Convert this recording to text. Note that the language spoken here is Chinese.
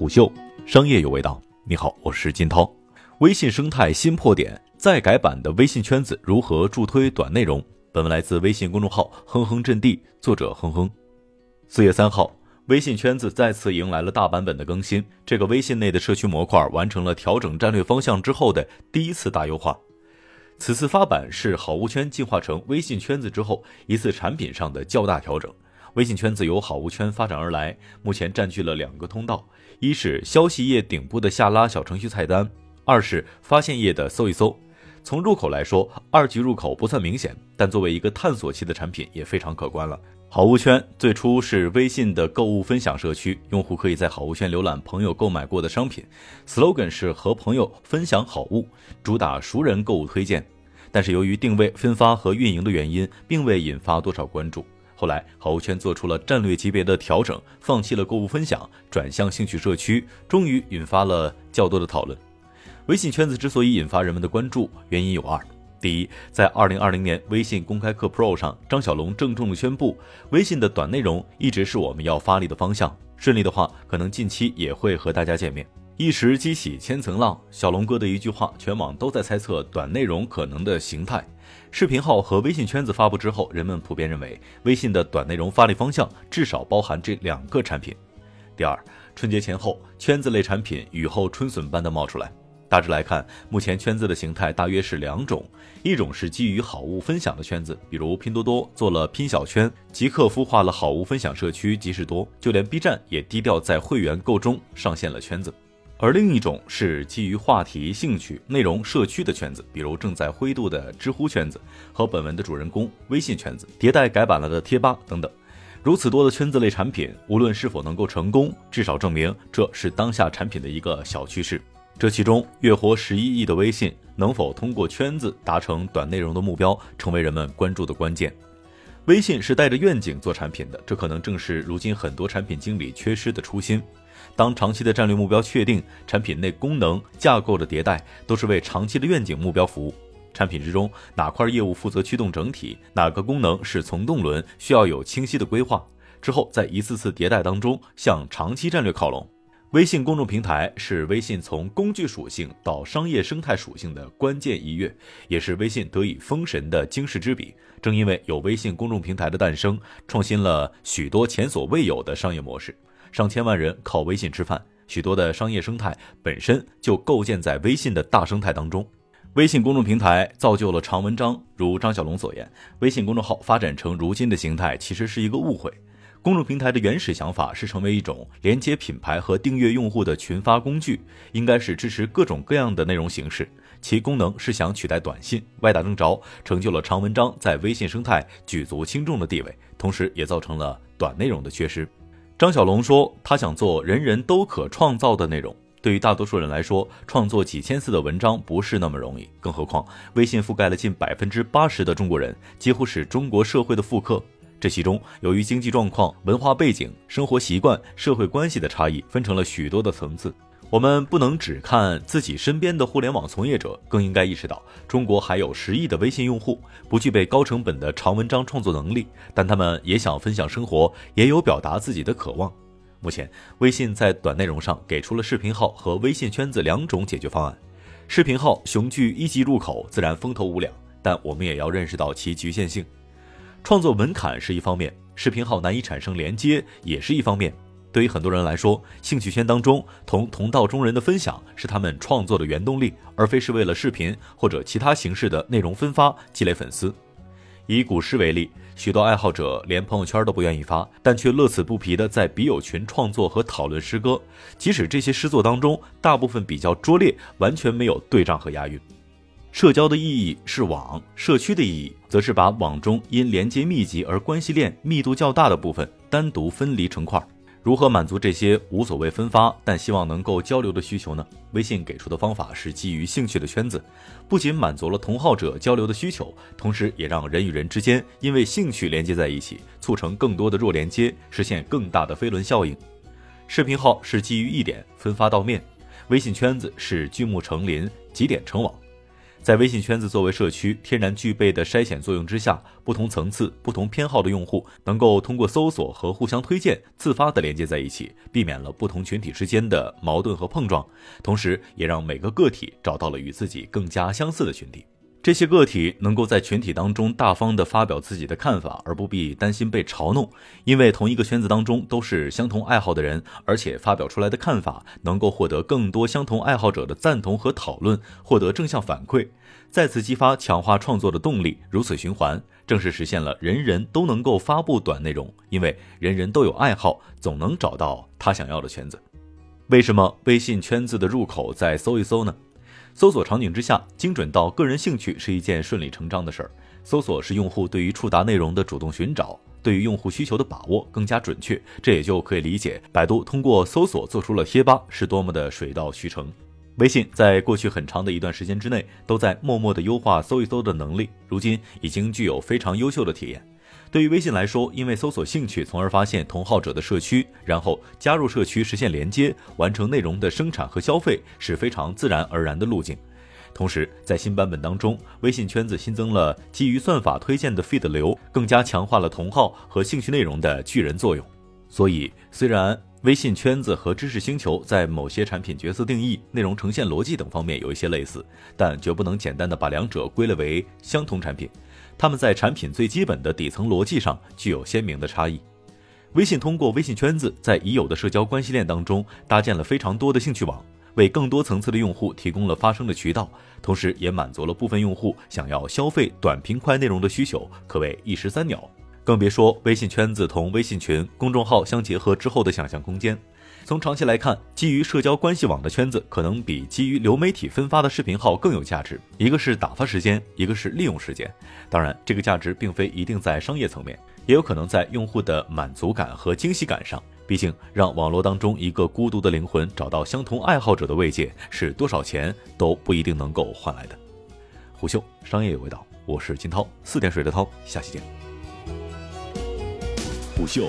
虎嗅商业有味道。你好，我是金涛。微信生态新破点，再改版的微信圈子如何助推短内容？本文来自微信公众号“哼哼阵地”，作者哼哼。四月三号，微信圈子再次迎来了大版本的更新。这个微信内的社区模块完成了调整战略方向之后的第一次大优化。此次发版是好物圈进化成微信圈子之后一次产品上的较大调整。微信圈子由好物圈发展而来，目前占据了两个通道：一是消息页顶部的下拉小程序菜单，二是发现页的搜一搜。从入口来说，二级入口不算明显，但作为一个探索期的产品也非常可观了。好物圈最初是微信的购物分享社区，用户可以在好物圈浏览朋友购买过的商品，slogan 是和朋友分享好物，主打熟人购物推荐。但是由于定位、分发和运营的原因，并未引发多少关注。后来，好物圈做出了战略级别的调整，放弃了购物分享，转向兴趣社区，终于引发了较多的讨论。微信圈子之所以引发人们的关注，原因有二：第一，在二零二零年微信公开课 Pro 上，张小龙郑重的宣布，微信的短内容一直是我们要发力的方向，顺利的话，可能近期也会和大家见面。一时激起千层浪，小龙哥的一句话，全网都在猜测短内容可能的形态。视频号和微信圈子发布之后，人们普遍认为微信的短内容发力方向至少包含这两个产品。第二，春节前后，圈子类产品雨后春笋般的冒出来。大致来看，目前圈子的形态大约是两种：一种是基于好物分享的圈子，比如拼多多做了拼小圈，极客孵化了好物分享社区即时多，就连 B 站也低调在会员购中上线了圈子。而另一种是基于话题、兴趣、内容、社区的圈子，比如正在灰度的知乎圈子和本文的主人公微信圈子，迭代改版了的贴吧等等。如此多的圈子类产品，无论是否能够成功，至少证明这是当下产品的一个小趋势。这其中，月活十一亿的微信能否通过圈子达成短内容的目标，成为人们关注的关键。微信是带着愿景做产品的，这可能正是如今很多产品经理缺失的初心。当长期的战略目标确定，产品内功能架构的迭代都是为长期的愿景目标服务。产品之中哪块业务负责驱动整体，哪个功能是从动轮，需要有清晰的规划。之后在一次次迭代当中向长期战略靠拢。微信公众平台是微信从工具属性到商业生态属性的关键一跃，也是微信得以封神的惊世之笔。正因为有微信公众平台的诞生，创新了许多前所未有的商业模式。上千万人靠微信吃饭，许多的商业生态本身就构建在微信的大生态当中。微信公众平台造就了长文章，如张小龙所言，微信公众号发展成如今的形态，其实是一个误会。公众平台的原始想法是成为一种连接品牌和订阅用户的群发工具，应该是支持各种各样的内容形式，其功能是想取代短信，歪打正着，成就了长文章在微信生态举足轻重的地位，同时也造成了短内容的缺失。张小龙说：“他想做人人都可创造的内容。对于大多数人来说，创作几千字的文章不是那么容易。更何况，微信覆盖了近百分之八十的中国人，几乎是中国社会的复刻。这其中，由于经济状况、文化背景、生活习惯、社会关系的差异，分成了许多的层次。”我们不能只看自己身边的互联网从业者，更应该意识到，中国还有十亿的微信用户，不具备高成本的长文章创作能力，但他们也想分享生活，也有表达自己的渴望。目前，微信在短内容上给出了视频号和微信圈子两种解决方案。视频号雄踞一级入口，自然风头无两，但我们也要认识到其局限性。创作门槛是一方面，视频号难以产生连接也是一方面。对于很多人来说，兴趣圈当中同同道中人的分享是他们创作的原动力，而非是为了视频或者其他形式的内容分发积累粉丝。以古诗为例，许多爱好者连朋友圈都不愿意发，但却乐此不疲地在笔友群创作和讨论诗歌，即使这些诗作当中大部分比较拙劣，完全没有对仗和押韵。社交的意义是网，社区的意义则是把网中因连接密集而关系链密度较大的部分单独分离成块。如何满足这些无所谓分发，但希望能够交流的需求呢？微信给出的方法是基于兴趣的圈子，不仅满足了同好者交流的需求，同时也让人与人之间因为兴趣连接在一起，促成更多的弱连接，实现更大的飞轮效应。视频号是基于一点分发到面，微信圈子是聚木成林，集点成网。在微信圈子作为社区天然具备的筛选作用之下，不同层次、不同偏好的用户能够通过搜索和互相推荐自发的连接在一起，避免了不同群体之间的矛盾和碰撞，同时也让每个个体找到了与自己更加相似的群体。这些个体能够在群体当中大方地发表自己的看法，而不必担心被嘲弄，因为同一个圈子当中都是相同爱好的人，而且发表出来的看法能够获得更多相同爱好者的赞同和讨论，获得正向反馈，再次激发强化创作的动力，如此循环，正是实现了人人都能够发布短内容，因为人人都有爱好，总能找到他想要的圈子。为什么微信圈子的入口在搜一搜呢？搜索场景之下，精准到个人兴趣是一件顺理成章的事儿。搜索是用户对于触达内容的主动寻找，对于用户需求的把握更加准确。这也就可以理解，百度通过搜索做出了贴吧是多么的水到渠成。微信在过去很长的一段时间之内，都在默默的优化搜一搜的能力，如今已经具有非常优秀的体验。对于微信来说，因为搜索兴趣，从而发现同好者的社区，然后加入社区，实现连接，完成内容的生产和消费，是非常自然而然的路径。同时，在新版本当中，微信圈子新增了基于算法推荐的 feed 流，更加强化了同好和兴趣内容的巨人作用。所以，虽然微信圈子和知识星球在某些产品角色定义、内容呈现逻辑等方面有一些类似，但绝不能简单的把两者归类为相同产品。他们在产品最基本的底层逻辑上具有鲜明的差异。微信通过微信圈子在已有的社交关系链当中搭建了非常多的兴趣网，为更多层次的用户提供了发声的渠道，同时也满足了部分用户想要消费短平快内容的需求，可谓一石三鸟。更别说微信圈子同微信群、公众号相结合之后的想象空间。从长期来看，基于社交关系网的圈子可能比基于流媒体分发的视频号更有价值。一个是打发时间，一个是利用时间。当然，这个价值并非一定在商业层面，也有可能在用户的满足感和惊喜感上。毕竟，让网络当中一个孤独的灵魂找到相同爱好者的慰藉，是多少钱都不一定能够换来的。虎嗅商业有味道，我是金涛，四点水的涛，下期见。虎嗅。